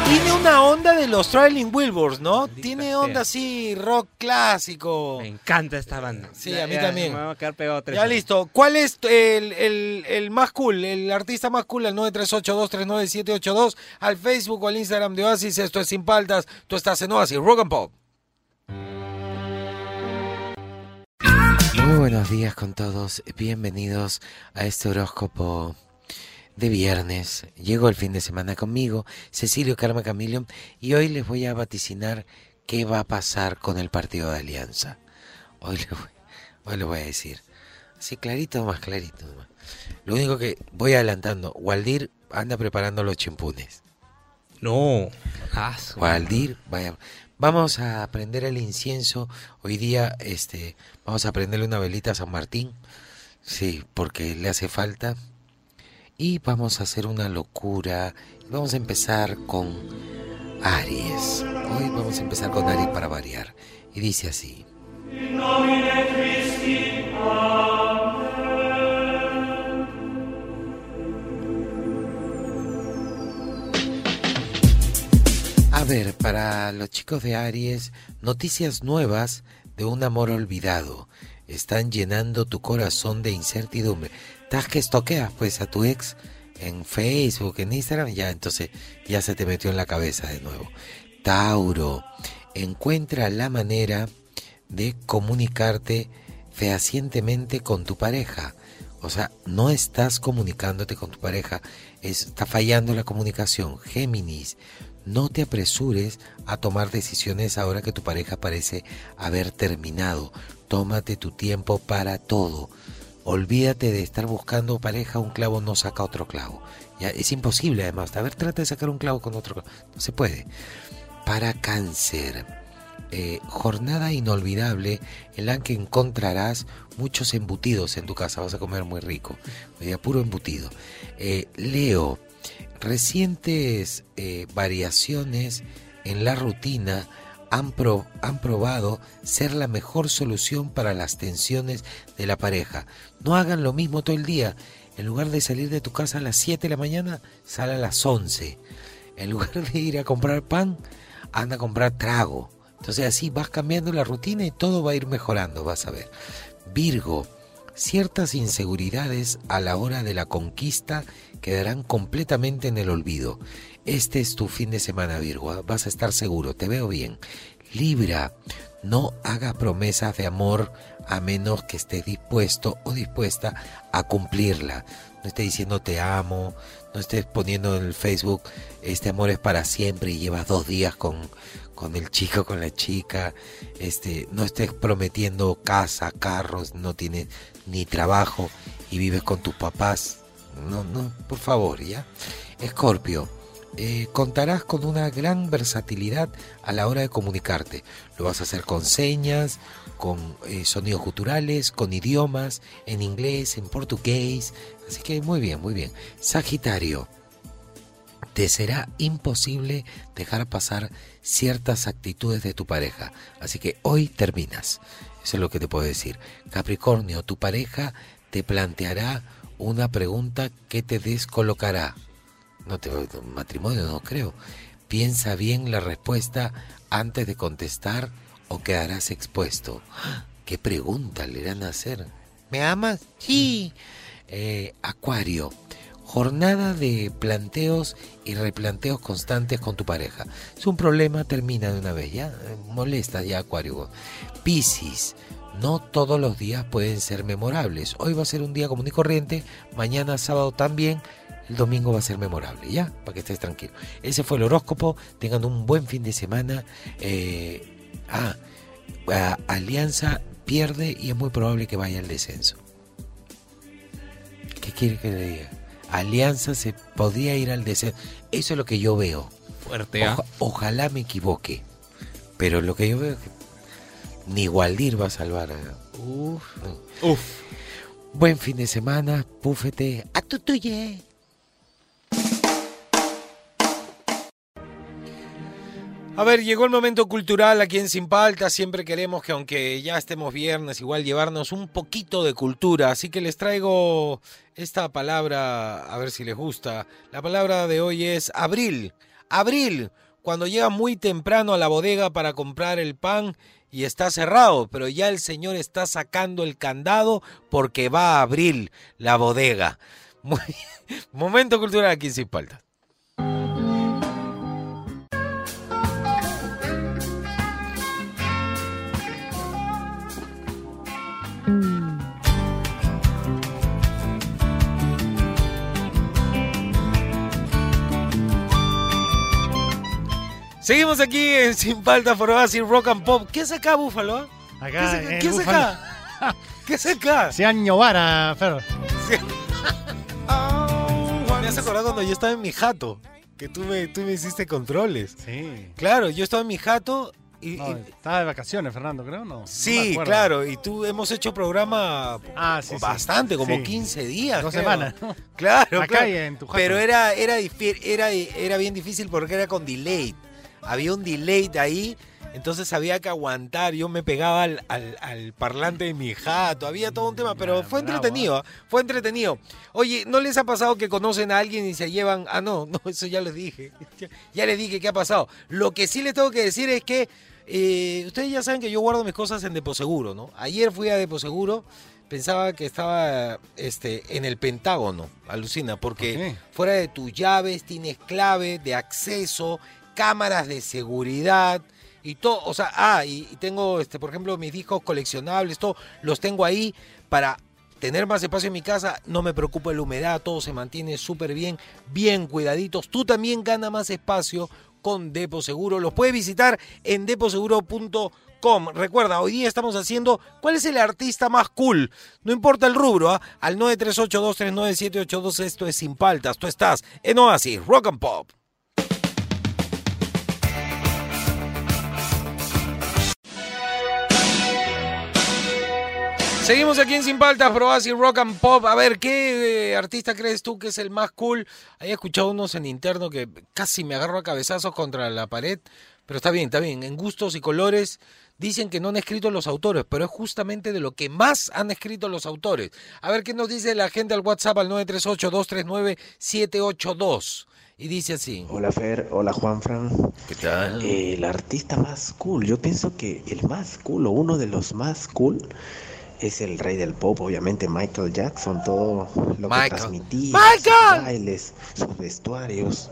Tiene una onda de los Traveling Wilburys, ¿no? Tiene onda así, rock clásico. Me encanta esta banda. Sí, a mí Ya, también. Me va a quedar pegado tres Ya listo. ¿Cuál es el, el- el más cool, el artista más cool? Al 938239782, al Facebook o al Instagram de Oasis. Esto es Sin Paltas. Tú estás en Oasis, Rock and Pop. Muy buenos días con todos. Bienvenidos a este horóscopo de viernes. Llegó el fin de semana conmigo, Cecilio Karma Camilo, y hoy les voy a vaticinar qué va a pasar con el partido de Alianza. Hoy les voy, hoy les voy a decir. Así clarito, más clarito. nomás. Lo único que voy adelantando, Waldir anda preparando los chimpunes. No. Waldir, vaya. Vamos a prender el incienso. Hoy día, este, vamos a prenderle una velita a San Martín. Sí, porque le hace falta. Y vamos a hacer una locura. Vamos a empezar con Aries. Hoy vamos a empezar con Aries para variar. Y dice así. A ver, para los chicos de Aries, noticias nuevas de un amor olvidado. Están llenando tu corazón de incertidumbre. ¿Estás que estoqueas pues a tu ex en Facebook, en Instagram? Ya, entonces ya se te metió en la cabeza de nuevo. Tauro, encuentra la manera de comunicarte fehacientemente con tu pareja. O sea, no estás comunicándote con tu pareja, está fallando la comunicación. Géminis, no te apresures a tomar decisiones ahora que tu pareja parece haber terminado. Tómate tu tiempo para todo. Olvídate de estar buscando pareja, un clavo no saca otro clavo. Ya, es imposible además. A ver, trata de sacar un clavo con otro clavo. No se puede. Para cáncer. eh, jornada inolvidable en la que encontrarás muchos embutidos en tu casa. Vas a comer muy rico. Hoy puro embutido. Eh, Leo, recientes eh, variaciones en la rutina han, han probado ser la mejor solución para las tensiones de la pareja. No hagan lo mismo todo el día. En lugar de salir de tu casa a las 7 de la mañana, sale a las 11. En lugar de ir a comprar pan, anda a comprar trago. Entonces así vas cambiando la rutina y todo va a ir mejorando, vas a ver. Virgo, ciertas inseguridades a la hora de la conquista quedarán completamente en el olvido. Este es tu fin de semana, Virgo. ¿ah? Vas a estar seguro, te veo bien. Libra, no haga promesas de amor a menos que esté dispuesto o dispuesta a cumplirla. No esté diciendo te amo, no estés poniendo en el Facebook este amor es para siempre y llevas dos días con, con el chico, con la chica. Este, no estés prometiendo casa, carros, no tienes ni trabajo y vives con tus papás. No, no, por favor, ¿ya? Escorpio, eh, contarás con una gran versatilidad a la hora de comunicarte. Lo vas a hacer con señas, con eh, sonidos guturales, con idiomas, en inglés, en portugués. Así que muy bien, muy bien. Sagitario, te será imposible dejar pasar ciertas actitudes de tu pareja. Así que hoy terminas. Eso es lo que te puedo decir. Capricornio, tu pareja te planteará una pregunta que te descolocará. No te matrimonio no creo. Piensa bien la respuesta antes de contestar o quedarás expuesto. ¿Qué pregunta le irán a hacer? ¿Me amas? Sí. Eh, Acuario. Jornada de planteos y replanteos constantes con tu pareja. Es un problema, termina de una vez, ya. Eh, Molesta ya, Acuario. Piscis. No todos los días pueden ser memorables. Hoy va a ser un día común y corriente, mañana sábado también, el domingo va a ser memorable, ¿ya? Para que estés tranquilo. Ese fue el horóscopo. Tengan un buen fin de semana. Eh, ah, Alianza pierde y es muy probable que vaya al descenso. ¿Qué quiere que le diga? Alianza se podría ir al descenso. Eso es lo que yo veo. Fuerte, ¿ah? Oja- ojalá me equivoque. Pero lo que yo veo es que ni Waldir va a salvar. a- Uf. Uf. Buen fin de semana, púfete. A tu tuye. A ver, llegó el momento cultural aquí en Sin Palta. Siempre queremos que, aunque ya estemos viernes, igual llevarnos un poquito de cultura. Así que les traigo esta palabra, a ver si les gusta. La palabra de hoy es abril. Abril, cuando llega muy temprano a la bodega para comprar el pan y está cerrado, pero ya el señor está sacando el candado porque va a abrir la bodega. Momento cultural aquí sin falta. Seguimos aquí en Sin Falta por Oasis Rock and Pop. ¿Qué es acá, Búfalo? Acá, ¿Qué es acá? ¿Qué es acá? ¿Qué es acá? Se Vara, Fer. Me has acordado cuando yo estaba en mi jato, que tú me, tú me hiciste controles. Sí. Claro, yo estaba en mi jato y... No, y- estaba de vacaciones, Fernando, creo, ¿no? Sí, claro, y tú hemos hecho programa Ah, sí, sí. bastante, como Sí. 15 días. Dos creo. semanas, ¿no? Claro, Acá claro. y en tu jato. Pero era, era, era, era bien difícil porque era con delay. Había un delay ahí, entonces había que aguantar. Yo me pegaba al, al- al parlante de mi jato, había todo un tema, pero fue entretenido, fue entretenido. Oye, ¿no les ha pasado que conocen a alguien y se llevan? Ah, no, no, eso ya les dije. Ya, ya les dije qué ha pasado. Lo que sí les tengo que decir es que eh, ustedes ya saben que yo guardo mis cosas en Deposeguro, ¿no? Ayer fui a Deposeguro, pensaba que estaba este, en el Pentágono, alucina, porque fuera de tus llaves tienes clave de acceso, cámaras de seguridad y todo, o sea, ah, y, tengo, este, por ejemplo, mis discos coleccionables, todo, los tengo ahí para tener más espacio en mi casa, no me preocupa la humedad, todo se mantiene súper bien, bien cuidaditos. Tú también ganas más espacio con Depo Seguro. Los puedes visitar en deposeguro.com. Recuerda, hoy día estamos haciendo cuál es el artista más cool. No importa el rubro, ¿ah? al 938239782. Esto es Sin Paltas. Tú estás en Oasis, Rock and Pop. Seguimos aquí en Sin Paltas, Pro Oasis Rock and Pop. A ver, ¿qué eh, artista crees tú que es el más cool? He escuchado unos en interno que casi me agarro a cabezazos contra la pared, pero está bien, está bien. En gustos y colores dicen que no han escrito los autores, pero es justamente de lo que más han escrito los autores. A ver qué nos dice la gente al WhatsApp al 938-239-782. Y dice así. Hola Fer, hola Juanfran. ¿Qué tal? el artista más cool, yo pienso que el más cool o uno de los más cool es el rey del pop, obviamente Michael Jackson, todo lo que transmitía, ¡Michael! sus bailes, sus vestuarios.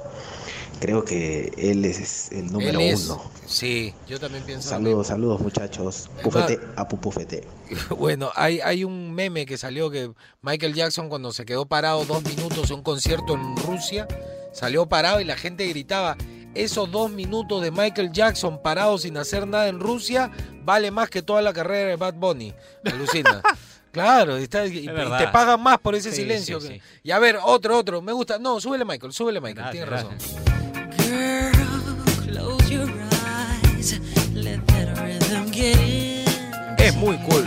Creo que él es el número es- uno. Sí, yo también pienso. Saludos, saludos muchachos. Pufete a pupufete. Bueno, hay, hay un meme que salió que Michael Jackson cuando se quedó parado dos minutos en un concierto en Rusia, salió parado y la gente gritaba, esos dos minutos de Michael Jackson parado sin hacer nada en Rusia vale más que toda la carrera de Bad Bunny. Alucina. Claro, está- y, te pagan más por ese Sí, silencio. sí, que- sí. Y a ver, otro, otro. Me gusta. No, súbele Michael, súbele Michael. Tienes razón. Close your eyes, let that rhythm get in. Es muy cool.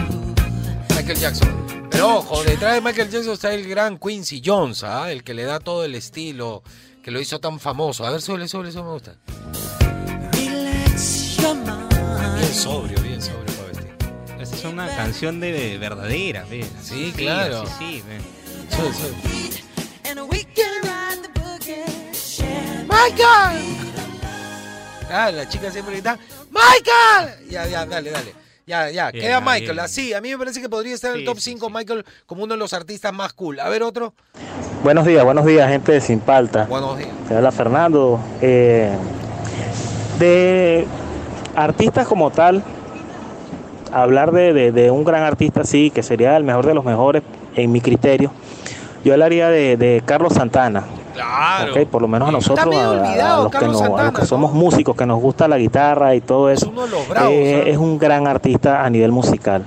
Michael Jackson. Pero ojo, detrás de Michael Jackson está el gran Quincy Jones, ¿ah? el que le da todo el estilo, que lo hizo tan famoso. A ver, súbele, súbele, eso me gusta. Bien sobrio, bien sobrio para vestir. Esta es una canción de verdadera, ve. Sí, claro. Sí, sí. Sube, sube. ¡Michael! Ah, la chica siempre grita, ¡Michael! Ya, ya, dale, dale. Ya, ya, Bien, queda Michael. bien. Así, a mí me parece que podría estar en el top sí, 5 Michael como uno de los artistas más cool. A ver, otro. Buenos días, buenos días, gente de Sin Palta. Buenos días. Te habla Fernando. Eh, de artistas como tal, hablar de, de- de un gran artista, sí, que sería el mejor de los mejores, en mi criterio, yo hablaría de, de Carlos Santana. Claro. Ok, Por lo menos a nosotros, a- los que Carlos no- a los que somos músicos, que nos gusta la guitarra y todo eso, uno de los bravos, eh, ¿ah? es un gran artista a nivel musical.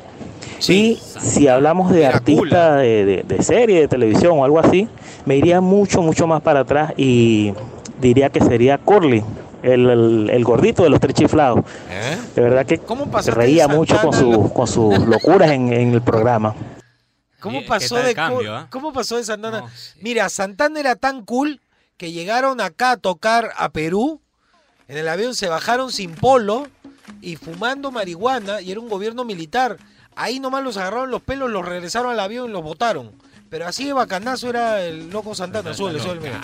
Y si hablamos de artista de, de- de serie, de televisión o algo así, me iría mucho, mucho más para atrás y diría que sería Curly, el, el- el gordito de los tres chiflados. ¿Eh? De verdad que se reía mucho con, su, con sus locuras en, en el programa. ¿Cómo ¿Qué- pasó de cambio, ah? ¿Cómo pasó de Santana? Mira, Santana era tan cool que llegaron acá a tocar a Perú. En el avión se bajaron sin polo y fumando marihuana y era un gobierno militar. Ahí nomás los agarraron los pelos, los regresaron al avión y los botaron. Pero así de bacanazo era el loco Santana. Suele, suele, mira.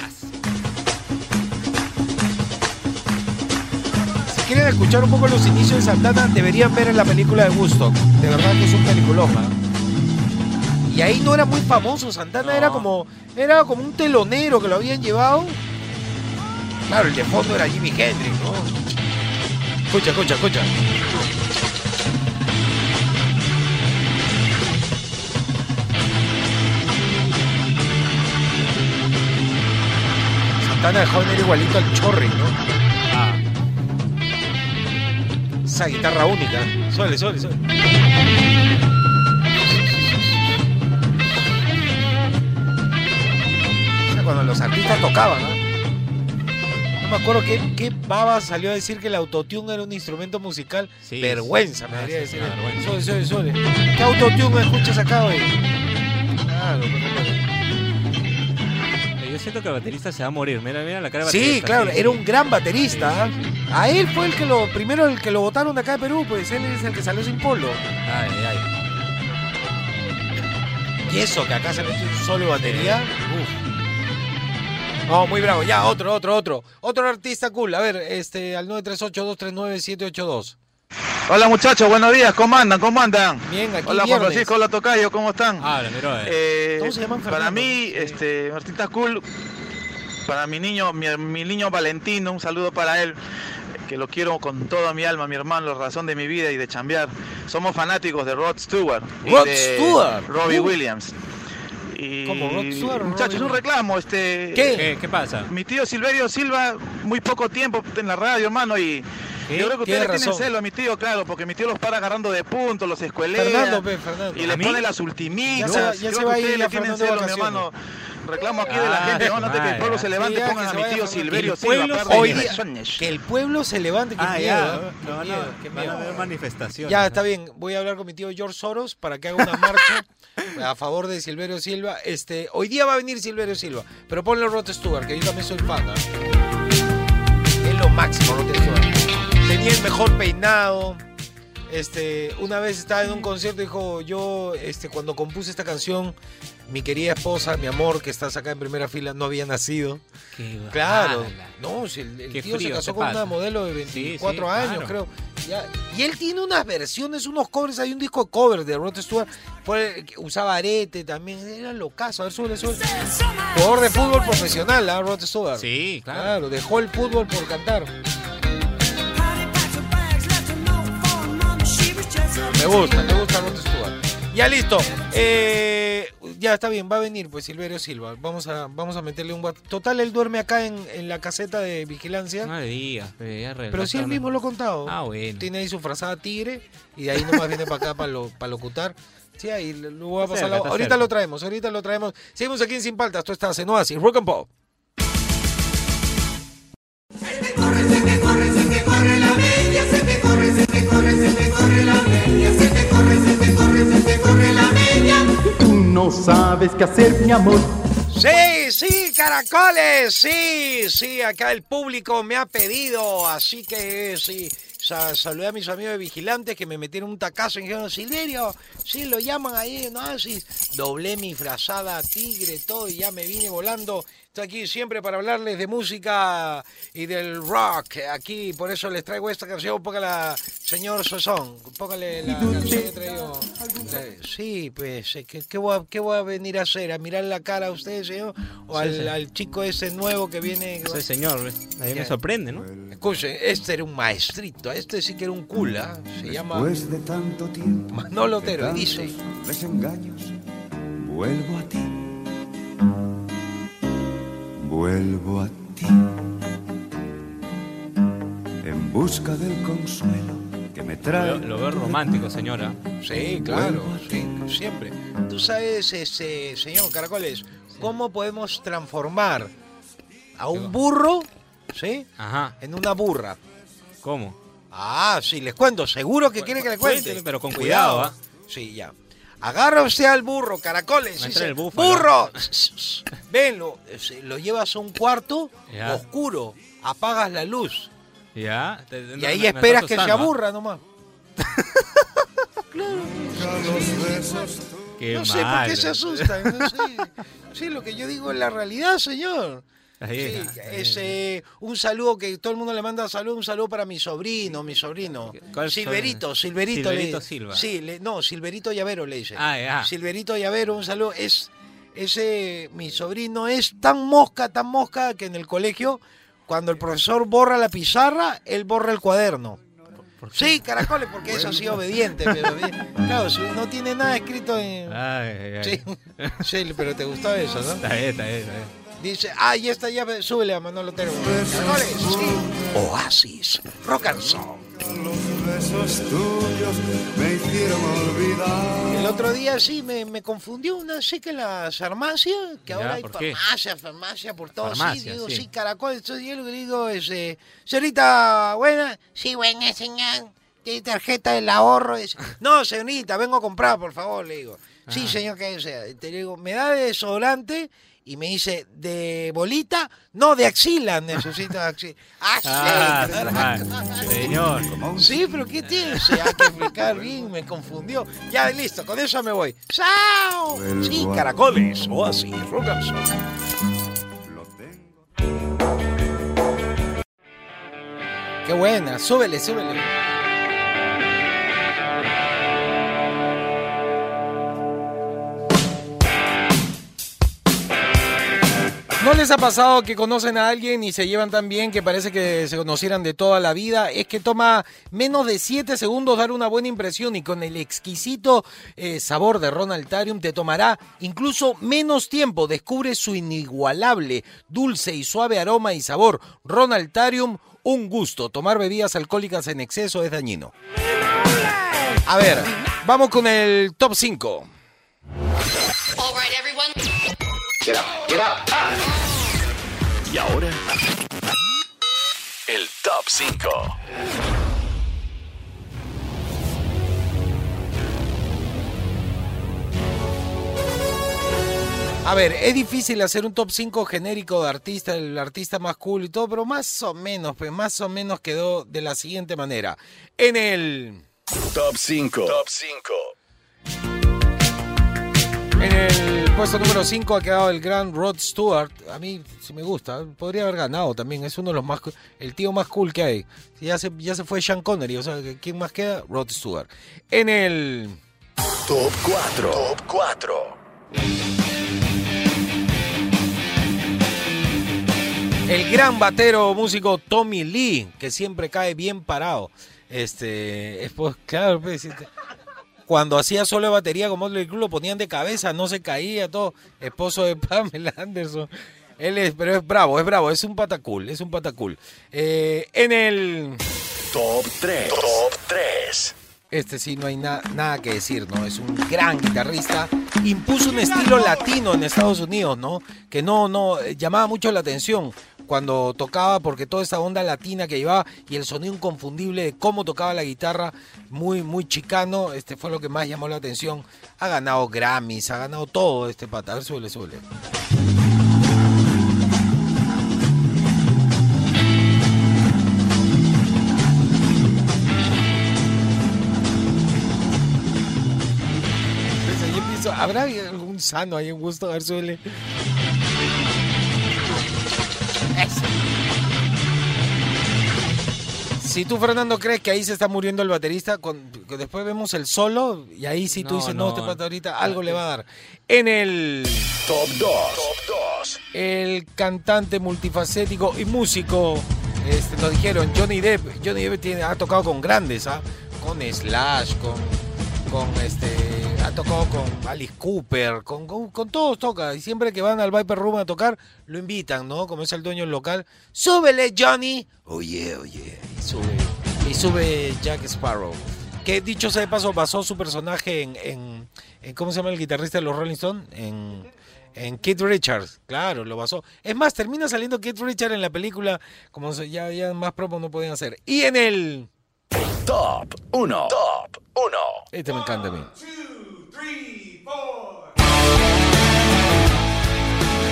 quieren escuchar un poco los inicios de Santana, deberían ver en la película de Woodstock. De verdad que es un peliculón. ¿ah? Y ahí no era muy famoso, Santana era como era como un telonero que lo habían llevado. Claro, el de fondo era Jimi Hendrix, ¿no? Escucha, escucha, escucha. De joven era igualito al Chorri, ¿no? Ah. Esa guitarra única. Suele, suele, suele. Cuando los artistas tocaban, ¿no? No me acuerdo qué, qué baba salió a decir que el autotune era un instrumento musical. Sí, vergüenza, me sí, debería sí, decir. Suele, suele, suele. ¿Qué autotune escuchas acá hoy? Claro, pero- Yo siento que el baterista se va a morir. Mira, mira la cara Sí, claro, sí, era un gran baterista. ¿ah? A él fue el que lo, primero el que lo votaron de acá de Perú, pues él es el que salió sin polo. Ay, ay. Y eso, que acá se metió un solo batería. Uf. No, muy bravo. Ya, otro, otro, otro. Otro artista cool. A ver, este, al 938-239-782. Hola muchachos, buenos días, ¿cómo andan? ¿Cómo andan? Bien, aquí Hola Juan. Francisco, hola Tocayo, ¿cómo están? Brother. Eh, Todos se llaman para mí, este, artista cool, para mi niño, mi, mi niño Valentino, un saludo para él, que lo quiero con toda mi alma, mi hermano, la razón de mi vida y de chambear. Somos fanáticos de Rod Stewart y Rod de Stewart. Robbie Uh. Williams. Y ¿Cómo, Rod Stewart muchachos, un reclamo, este ¿Qué? ¿Qué, qué pasa? mi tío Silverio Silva, muy poco tiempo en la radio, hermano, y. yo creo que ustedes tienen razón. celo a mi tío, claro, porque mi tío los para agarrando de puntos, los escuelea. Fernando, pe, Fernando. Y ¿A le pone las ultimitas. Ya se- ya Creo se que va a ir le tienen celo, mi hermano. Reclamo aquí de la Ah, gente, no, que el pueblo se levante pongan que a mi tío. Silverio Silva. que el pueblo se levante, Ah, miedo. ¿eh? No, no, qué van a haber manifestaciones. Ya, está bien. Voy a hablar con mi tío George Soros para que haga una marcha a favor de Silverio Silva. Este, hoy día va a venir Silverio Silva, pero ponle Rod Stewart, que yo también soy fan. ¿ah? Es lo máximo, Rod Stewart. Tenía el mejor peinado. Este, una vez estaba en un concierto y dijo, yo, este, cuando compuse esta canción, mi querida esposa, mi amor, que estás acá en primera fila, no había nacido. Qué Claro. No, si el, tío se casó con una modelo de Sí, 24 sí, años, claro. creo. Ya, Y él tiene unas versiones, unos covers, hay un disco de covers de Rod Stewart, fue- usaba arete también, era locazo, a ver, sube, sube. Jugador de fútbol profesional, ¿ah? Rod Stewart. Sí, claro. Claro, dejó el fútbol por cantar. Me gusta, me gusta Rod Stewart. Ya listo. Eh, ya está bien, va a venir pues Silverio Silva. Vamos a, vamos a meterle un WhatsApp. Total, él duerme acá en, en la caseta de vigilancia. No le digas, pe, ya Pero si él mismo lo ha contado. Ah, bueno. Tiene ahí su frazada tigre y de ahí nomás viene para acá para, lo, para locutar. Sí, ahí lo voy a pasar. cerca, la- ahorita cerca. lo traemos, ahorita lo traemos. Seguimos aquí en Sin Paltas. Esto está en Oasis, Rock and Pop. Tú no sabes qué hacer, mi amor. Sí, sí, caracoles, sí, sí, acá el público me ha pedido, así que sí, sa- saludé a mis amigos de vigilantes que me metieron un tacazo y dijeron, Silverio, sí, lo llaman ahí, ¿no? Sí, doblé mi frazada tigre, todo, y ya me vine volando. Estoy aquí siempre para hablarles de música y del rock, aquí, por eso les traigo esta canción, póngala, señor Sosón, póngale la canción que he traído. Eh, Sí, pues, eh, ¿qué, qué voy a, qué voy a venir a hacer? ¿A mirar la cara a usted, señor? ¿O Sí, al, sí. al chico ese nuevo que viene? Ese señor, ¿ves? a mí me sorprende, ¿no? Escuche, este era un maestrito, este sí que era un cool, ¿ah? Se llama Después de tanto tiempo, Manolo Otero y dice... desengaños, vuelvo a ti. Vuelvo a ti. En busca del consuelo que me trae. Lo, lo veo romántico, señora. Sí, claro, sí, siempre. Tú sabes, ese señor Caracoles, cómo podemos transformar a un burro, ¿sí? Ajá. En una burra. ¿Cómo? Ah, sí, les cuento, seguro que quiere que le cuente. pero con cuidado, ¿ah? Sí, ya. Agarra usted al burro, caracoles. Dice, el. ¡Burro! Ven, lo, llevas a un cuarto oscuro, apagas la luz. Ya. Y no, ahí me- esperas que se aburra nomás. Qué no sé por mal. qué se asustan. No sé. Sí, lo que yo digo es la realidad, señor. Sí, es, eh, un saludo que todo el mundo le manda saludo, un saludo para mi sobrino, mi sobrino. ¿Cuál Silverito, sobrino? Silverito. le- Silverito Silva. Sí, le- no, Silverito Llavero le dice. Ah, ya. Silverito Llavero, un saludo. Es, ese, mi sobrino es tan mosca, tan mosca que en el colegio, cuando el profesor borra la pizarra, él borra el cuaderno. Sí, caracoles, porque es así obediente, pero bien. claro, si no tiene nada escrito en... Ay, ay, ay. Sí, sí, pero te gustó eso, ¿no? Está bien, está bien, está bien. Dice, ah, y esta llave, súbele a Manolo Otero. Caracoles, sí. Oasis, rock and soul. Los besos tuyos me hicieron olvidar. El otro día sí me, me confundió una chica en la farmacia, que Ya, ahora hay farmacia, farmacia por todos Farmacia, sitios, sí. sí, caracol. Entonces yo lo que le digo es, eh, señorita, buena, sí, buena, señor, tiene tarjeta del ahorro. Dice, no, señorita, vengo a comprar, por favor, le digo. Sí, Ah. señor, que sea. Te digo, me da de desodorante y me dice, ¿de bolita? No, de axila, necesito axila. Ah, ¡Ah. Señor. Sí, pero ¿qué tiene? Se hay que explicar bien, me confundió. Ya, listo, con eso me voy. ¡Chao! Sí, caracoles, o así, rock and soul. Qué buena, súbele, súbele. ¿No les ha pasado que conocen a alguien y se llevan tan bien que parece que se conocieran de toda la vida? Es que toma menos de 7 segundos dar una buena impresión y con el exquisito eh, sabor de Ronaldarium te tomará incluso menos tiempo. Descubre su inigualable, dulce y suave aroma y sabor. Ronaldarium, un gusto. Tomar bebidas alcohólicas en exceso es dañino. A ver, vamos con el top 5. All right, everyone. Get up, get up. Y ahora, el top 5. A ver, es difícil hacer un top 5 genérico de artista, el artista más cool y todo, pero más o menos, pues más o menos quedó de la siguiente manera. En el Top 5. Top 5. En el puesto número 5 ha quedado el gran Rod Stewart. A mí sí me gusta. Podría haber ganado también. Es uno de los más... El tío más cool que hay. Ya se, ya se fue Sean Connery. O sea, ¿quién más queda? Rod Stewart. En el... Top 4. Top 4. El gran batero músico Tommy Lee, que siempre cae bien parado. Este, es pues, claro, pues, este, cuando hacía solo de batería con Motley Crue lo ponían de cabeza, no se caía, todo. Esposo de Pamela Anderson. Él es, pero es bravo, es bravo, es un patacul, es un patacul. Eh, en el Top 3. Top 3. este sí no hay na- nada que decir, ¿no? Es un gran guitarrista. Impuso un estilo latino en Estados Unidos, ¿no? Que no, no, eh, llamaba mucho la atención cuando tocaba, porque toda esa onda latina que llevaba y el sonido inconfundible de cómo tocaba la guitarra, muy, muy chicano, este fue lo que más llamó la atención. Ha ganado Grammys, ha ganado todo este pata. A ver, suele, suele. Pues ¿Habrá algún sano ahí en gusto? A ver, suele. Eso. Si tú, Fernando, crees que ahí se está muriendo el baterista, con- después vemos el solo y ahí sí tú No, dices, no, no. este pata ahorita algo le va a dar. En el Top 2. Top 2. el cantante multifacético y músico, este, nos dijeron, Johnny Depp, Johnny Depp tiene, ha tocado con grandes, ¿ah? con Slash, con, con este, ha tocado con Alice Cooper, con, con, con todos toca, y siempre que van al Viper Room a tocar, lo invitan, ¿no? Como es el dueño del local, súbele Johnny, oye, oye, y sube, y sube Jack Sparrow. Que dicho sea de paso, basó su personaje en, en, en- ¿cómo se llama el guitarrista de los Rolling Stones? En, en Keith Richards, claro, lo basó. Es más, termina saliendo Keith Richards en la película, como ya, ya más promo no podían hacer. Y en el... Top 1. Top 1. Este me encanta a mí.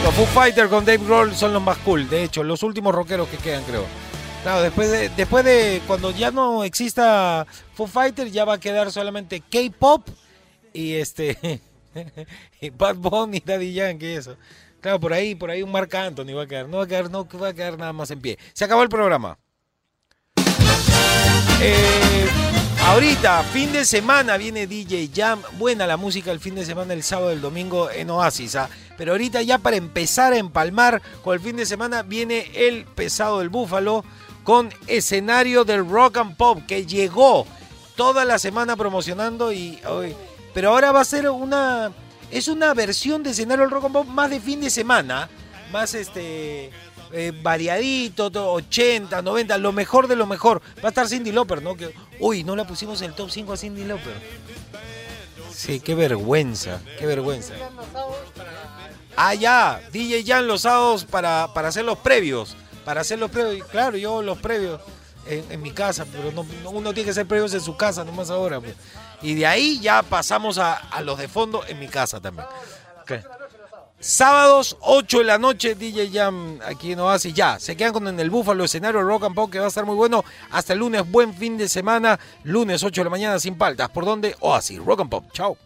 Los Foo Fighters con Dave Grohl son los más cool, de hecho, los últimos rockeros que quedan, creo. Claro, después de, después de cuando ya no exista Foo Fighters, ya va a quedar solamente K-pop y este y Bad Bunny, Daddy Yankee y eso. Claro, por ahí, por ahí un Marc Anthony va a quedar. No va a quedar, no va a quedar nada más en pie. Se acabó el programa. Eh, ahorita, fin de semana, viene DJ Jam. Buena la música el fin de semana, el sábado, el domingo en Oasis. ¿ah? Pero ahorita ya para empezar a empalmar con el fin de semana viene el pesado del Búfalo con escenario del rock and pop que llegó toda la semana promocionando y hoy. Pero ahora va a ser una. Es una versión de escenario del rock and pop más de fin de semana. Más este. Eh, variadito, todo, 80, 90, lo mejor de lo mejor. Va a estar Cindy Lauper, ¿no? Que, uy, no la pusimos en el top 5 a Cindy Lauper. Sí, qué vergüenza, qué vergüenza. Ah, ya, DJ Jan los sábados para, para hacer los previos. Para hacer los previos, claro, yo los previos en, mi casa, pero no, no- uno tiene que hacer previos en su casa, nomás ahora. pues. Y de ahí ya pasamos a, los de fondo en mi casa también. Ok. Sábados, 8 de la noche, DJ Jam aquí en Oasis. Ya, se quedan con en el Búfalo, escenario Rock and Pop, que va a estar muy bueno. Hasta el lunes, buen fin de semana. Lunes, 8 de la mañana, sin paltas. ¿Por dónde? Oasis, Rock and Pop. Chao.